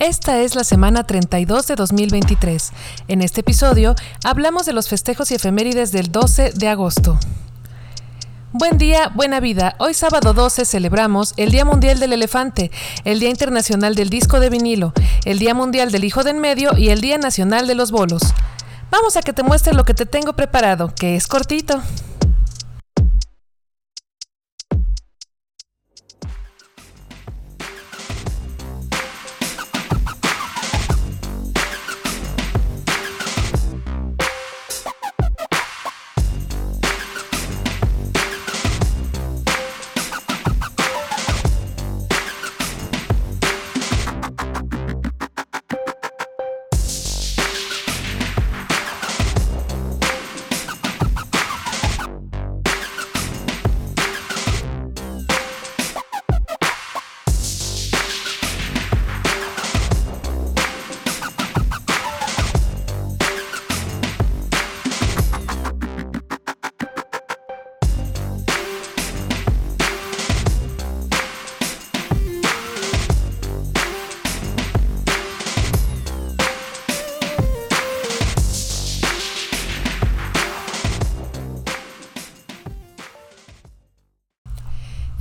Esta es la semana 32 de 2023. En este episodio hablamos de los festejos y efemérides del 12 de agosto. Buen día, buena vida. Hoy sábado 12 celebramos el Día Mundial del Elefante, el Día Internacional del Disco de Vinilo, el Día Mundial del Hijo de en Medio y el Día Nacional de los Bolos. Vamos a que te muestre lo que te tengo preparado, que es cortito.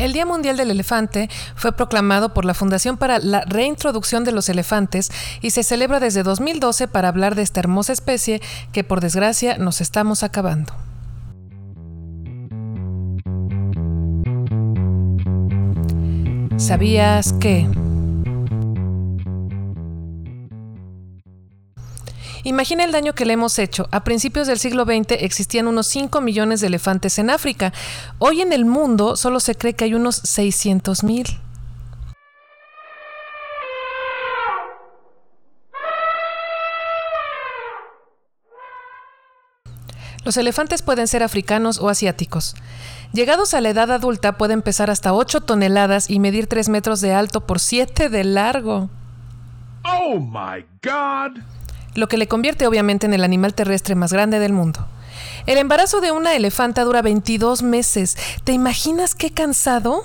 El Día Mundial del Elefante fue proclamado por la Fundación para la Reintroducción de los Elefantes y se celebra desde 2012 para hablar de esta hermosa especie que por desgracia nos estamos acabando. ¿Sabías que... Imagina el daño que le hemos hecho. A principios del siglo XX existían unos 5 millones de elefantes en África. Hoy en el mundo solo se cree que hay unos 600 mil. Los elefantes pueden ser africanos o asiáticos. Llegados a la edad adulta pueden pesar hasta 8 toneladas y medir 3 metros de alto por 7 de largo. Oh my God lo que le convierte obviamente en el animal terrestre más grande del mundo. El embarazo de una elefanta dura 22 meses. ¿Te imaginas qué cansado?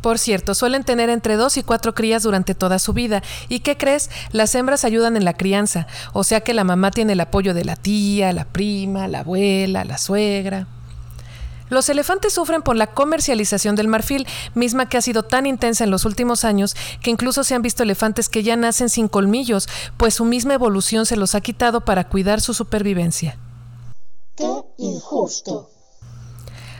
Por cierto, suelen tener entre dos y cuatro crías durante toda su vida. ¿Y qué crees? Las hembras ayudan en la crianza, o sea que la mamá tiene el apoyo de la tía, la prima, la abuela, la suegra. Los elefantes sufren por la comercialización del marfil, misma que ha sido tan intensa en los últimos años que incluso se han visto elefantes que ya nacen sin colmillos, pues su misma evolución se los ha quitado para cuidar su supervivencia. ¡Qué injusto!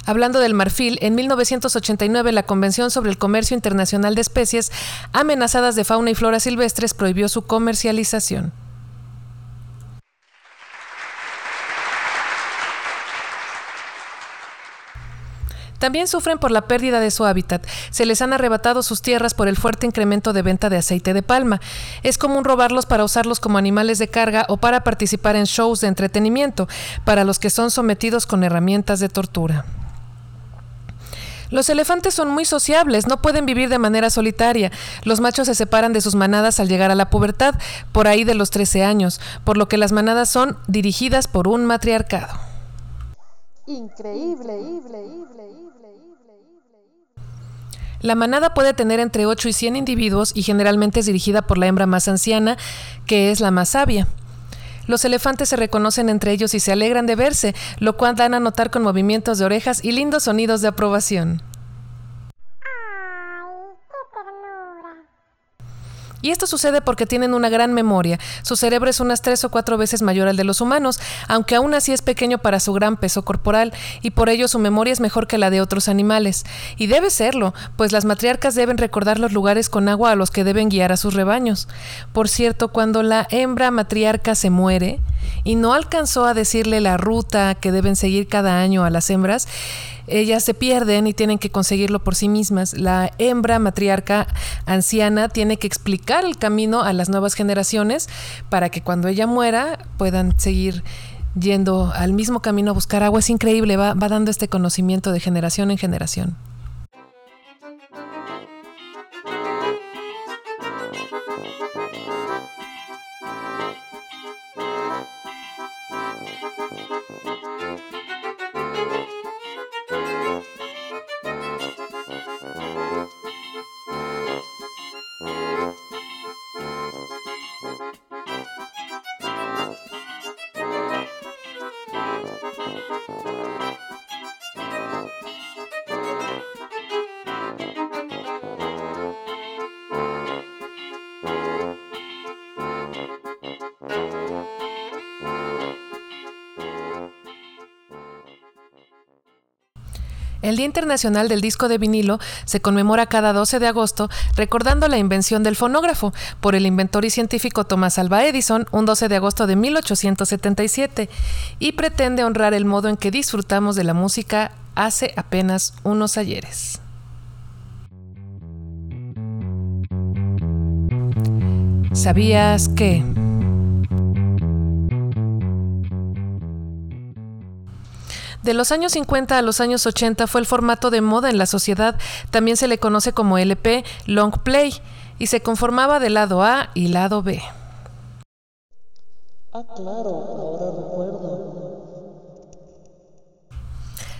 Hablando del marfil, en 1989 la Convención sobre el Comercio Internacional de Especies amenazadas de fauna y flora silvestres prohibió su comercialización. También sufren por la pérdida de su hábitat. Se les han arrebatado sus tierras por el fuerte incremento de venta de aceite de palma. Es común robarlos para usarlos como animales de carga o para participar en shows de entretenimiento, para los que son sometidos con herramientas de tortura. Los elefantes son muy sociables, no pueden vivir de manera solitaria. Los machos se separan de sus manadas al llegar a la pubertad, por ahí de los 13 años, por lo que las manadas son dirigidas por un matriarcado. Increíble, La manada puede tener entre 8 y 100 individuos y generalmente es dirigida por la hembra más anciana, que es la más sabia. Los elefantes se reconocen entre ellos y se alegran de verse, lo cual dan a notar con movimientos de orejas y lindos sonidos de aprobación. Y esto sucede porque tienen una gran memoria. Su cerebro es unas tres o cuatro veces mayor al de los humanos, aunque aún así es pequeño para su gran peso corporal, y por ello su memoria es mejor que la de otros animales. Y debe serlo, pues las matriarcas deben recordar los lugares con agua a los que deben guiar a sus rebaños. Por cierto, cuando la hembra matriarca se muere y no alcanzó a decirle la ruta que deben seguir cada año a las hembras, ellas se pierden y tienen que conseguirlo por sí mismas. La hembra matriarca anciana tiene que explicar el camino a las nuevas generaciones para que cuando ella muera puedan seguir yendo al mismo camino a buscar agua. Es increíble, va, va dando este conocimiento de generación en generación. El Día Internacional del Disco de Vinilo se conmemora cada 12 de agosto recordando la invención del fonógrafo por el inventor y científico Thomas Alva Edison un 12 de agosto de 1877 y pretende honrar el modo en que disfrutamos de la música hace apenas unos ayeres. ¿Sabías que... De los años 50 a los años 80 fue el formato de moda en la sociedad, también se le conoce como LP, Long Play, y se conformaba de lado A y lado B. Ah, claro, ahora recuerdo.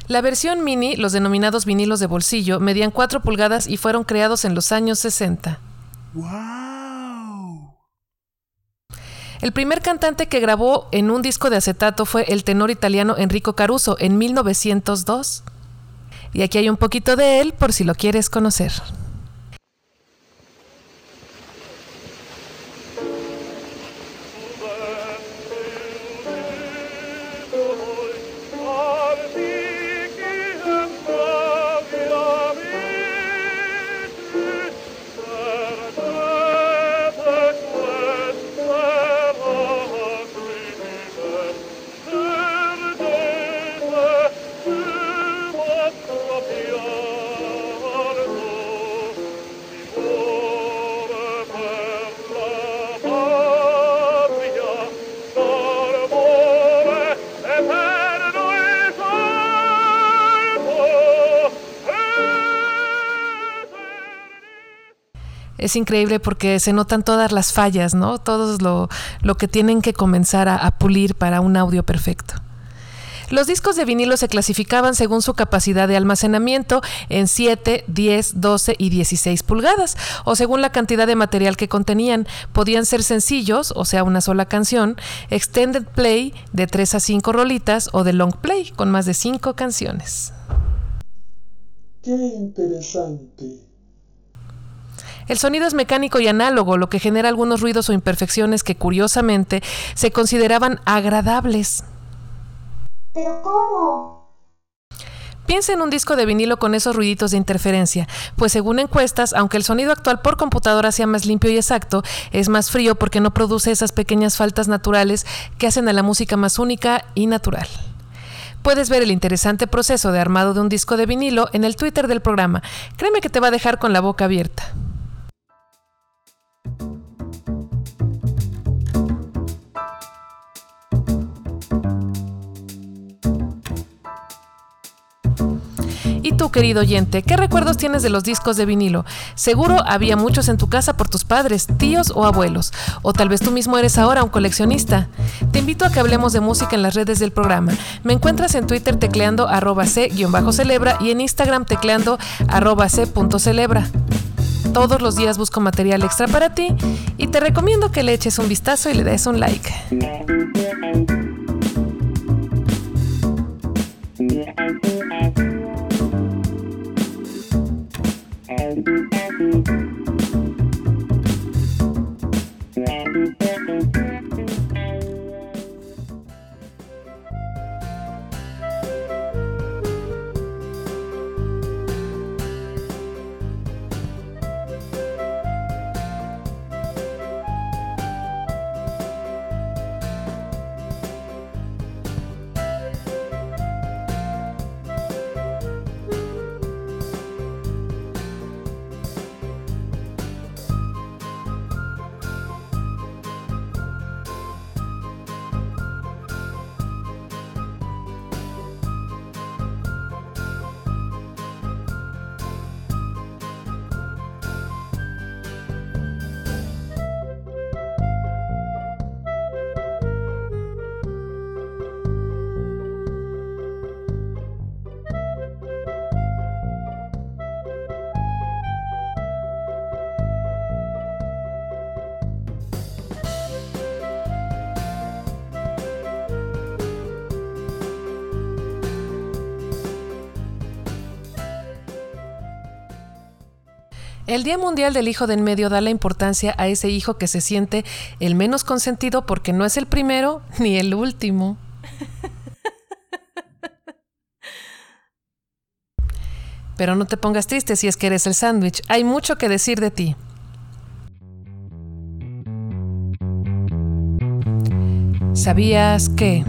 La versión mini, los denominados vinilos de bolsillo, medían 4 pulgadas y fueron creados en los años 60. El primer cantante que grabó en un disco de acetato fue el tenor italiano Enrico Caruso en 1902. Y aquí hay un poquito de él por si lo quieres conocer. Es increíble porque se notan todas las fallas, ¿no? Todo lo, lo que tienen que comenzar a, a pulir para un audio perfecto. Los discos de vinilo se clasificaban según su capacidad de almacenamiento en 7, 10, 12 y 16 pulgadas, o según la cantidad de material que contenían. Podían ser sencillos, o sea, una sola canción, extended play de 3 a 5 rolitas o de long play con más de 5 canciones. Qué interesante. El sonido es mecánico y análogo, lo que genera algunos ruidos o imperfecciones que curiosamente se consideraban agradables. ¿Pero cómo? Piensa en un disco de vinilo con esos ruiditos de interferencia, pues según encuestas, aunque el sonido actual por computadora sea más limpio y exacto, es más frío porque no produce esas pequeñas faltas naturales que hacen a la música más única y natural. Puedes ver el interesante proceso de armado de un disco de vinilo en el Twitter del programa. Créeme que te va a dejar con la boca abierta. ¿Y tú, querido oyente, qué recuerdos tienes de los discos de vinilo? Seguro había muchos en tu casa por tus padres, tíos o abuelos. O tal vez tú mismo eres ahora un coleccionista. Te invito a que hablemos de música en las redes del programa. Me encuentras en Twitter tecleando arroba c-celebra y en Instagram tecleando arroba c.celebra. Todos los días busco material extra para ti y te recomiendo que le eches un vistazo y le des un like. El Día Mundial del Hijo de en Medio da la importancia a ese hijo que se siente el menos consentido porque no es el primero ni el último. Pero no te pongas triste si es que eres el sándwich. Hay mucho que decir de ti. ¿Sabías que...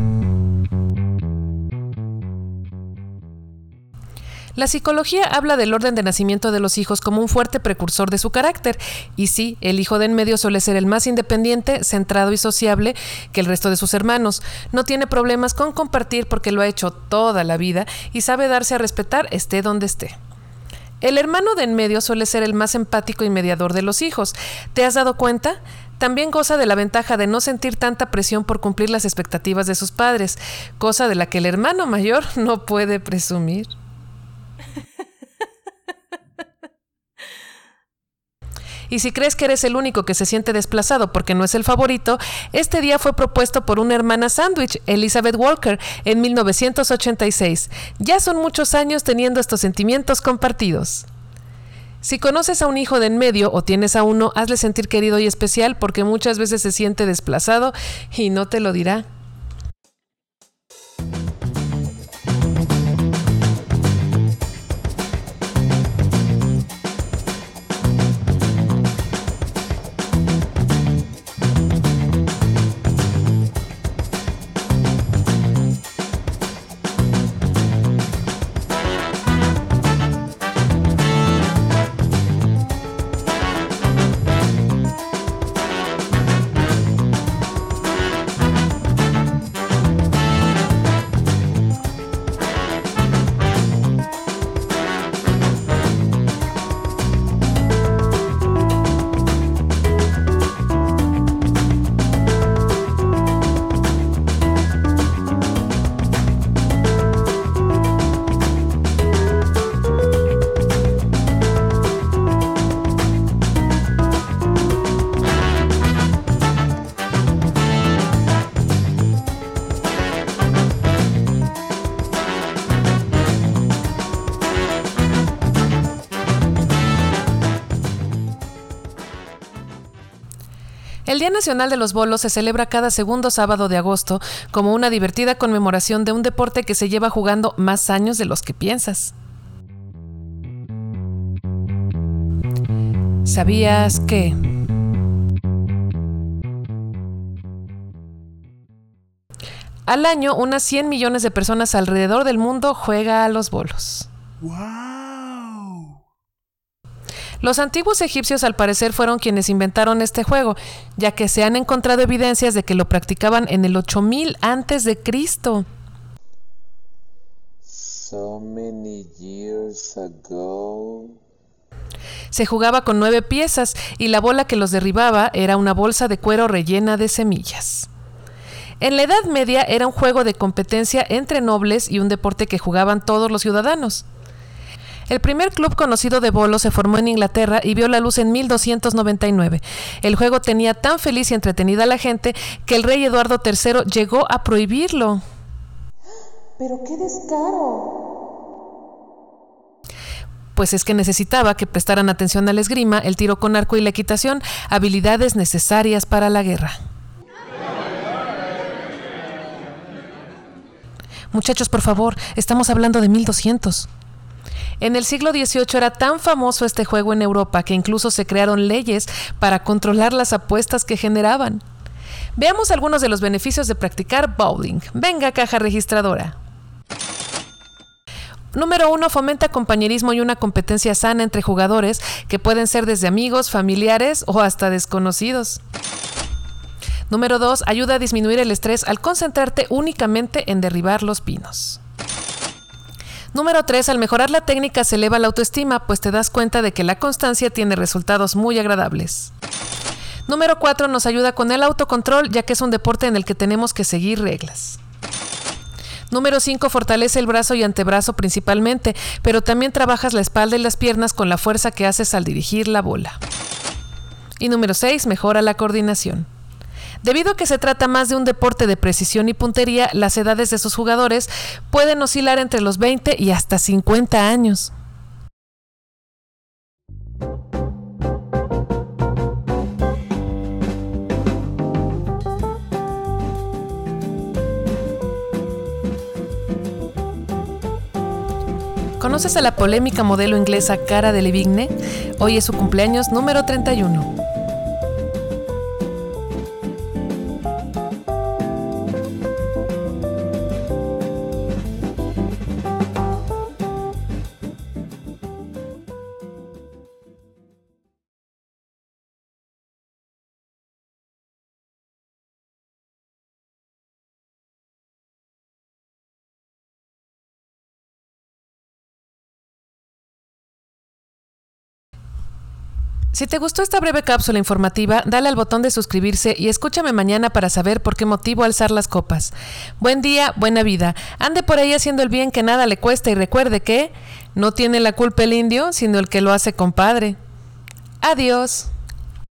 La psicología habla del orden de nacimiento de los hijos como un fuerte precursor de su carácter, y sí, el hijo de en medio suele ser el más independiente, centrado y sociable que el resto de sus hermanos. No tiene problemas con compartir porque lo ha hecho toda la vida y sabe darse a respetar esté donde esté. El hermano de en medio suele ser el más empático y mediador de los hijos. ¿Te has dado cuenta? También goza de la ventaja de no sentir tanta presión por cumplir las expectativas de sus padres, cosa de la que el hermano mayor no puede presumir. Y si crees que eres el único que se siente desplazado porque no es el favorito, este día fue propuesto por una hermana sándwich, Elizabeth Walker, en 1986. Ya son muchos años teniendo estos sentimientos compartidos. Si conoces a un hijo de en medio o tienes a uno, hazle sentir querido y especial porque muchas veces se siente desplazado y no te lo dirá. El Día Nacional de los Bolos se celebra cada segundo sábado de agosto como una divertida conmemoración de un deporte que se lleva jugando más años de los que piensas. ¿Sabías que... Al año, unas 100 millones de personas alrededor del mundo juega a los bolos. Los antiguos egipcios al parecer fueron quienes inventaron este juego, ya que se han encontrado evidencias de que lo practicaban en el 8000 antes de Cristo. So many years ago. Se jugaba con nueve piezas y la bola que los derribaba era una bolsa de cuero rellena de semillas. En la Edad Media era un juego de competencia entre nobles y un deporte que jugaban todos los ciudadanos. El primer club conocido de bolos se formó en Inglaterra y vio la luz en 1299. El juego tenía tan feliz y entretenida a la gente que el rey Eduardo III llegó a prohibirlo. Pero qué descaro. Pues es que necesitaba que prestaran atención al esgrima, el tiro con arco y la equitación, habilidades necesarias para la guerra. Muchachos, por favor, estamos hablando de 1200. En el siglo XVIII era tan famoso este juego en Europa que incluso se crearon leyes para controlar las apuestas que generaban. Veamos algunos de los beneficios de practicar bowling. Venga, caja registradora. Número uno, fomenta compañerismo y una competencia sana entre jugadores que pueden ser desde amigos, familiares o hasta desconocidos. Número dos, ayuda a disminuir el estrés al concentrarte únicamente en derribar los pinos. Número 3. Al mejorar la técnica se eleva la autoestima, pues te das cuenta de que la constancia tiene resultados muy agradables. Número 4. Nos ayuda con el autocontrol, ya que es un deporte en el que tenemos que seguir reglas. Número 5. Fortalece el brazo y antebrazo principalmente, pero también trabajas la espalda y las piernas con la fuerza que haces al dirigir la bola. Y número 6. Mejora la coordinación. Debido a que se trata más de un deporte de precisión y puntería, las edades de sus jugadores pueden oscilar entre los 20 y hasta 50 años. ¿Conoces a la polémica modelo inglesa Cara Delevingne? Hoy es su cumpleaños número 31. Si te gustó esta breve cápsula informativa, dale al botón de suscribirse y escúchame mañana para saber por qué motivo alzar las copas. Buen día, buena vida. Ande por ahí haciendo el bien que nada le cuesta y recuerde que no tiene la culpa el indio, sino el que lo hace compadre. Adiós.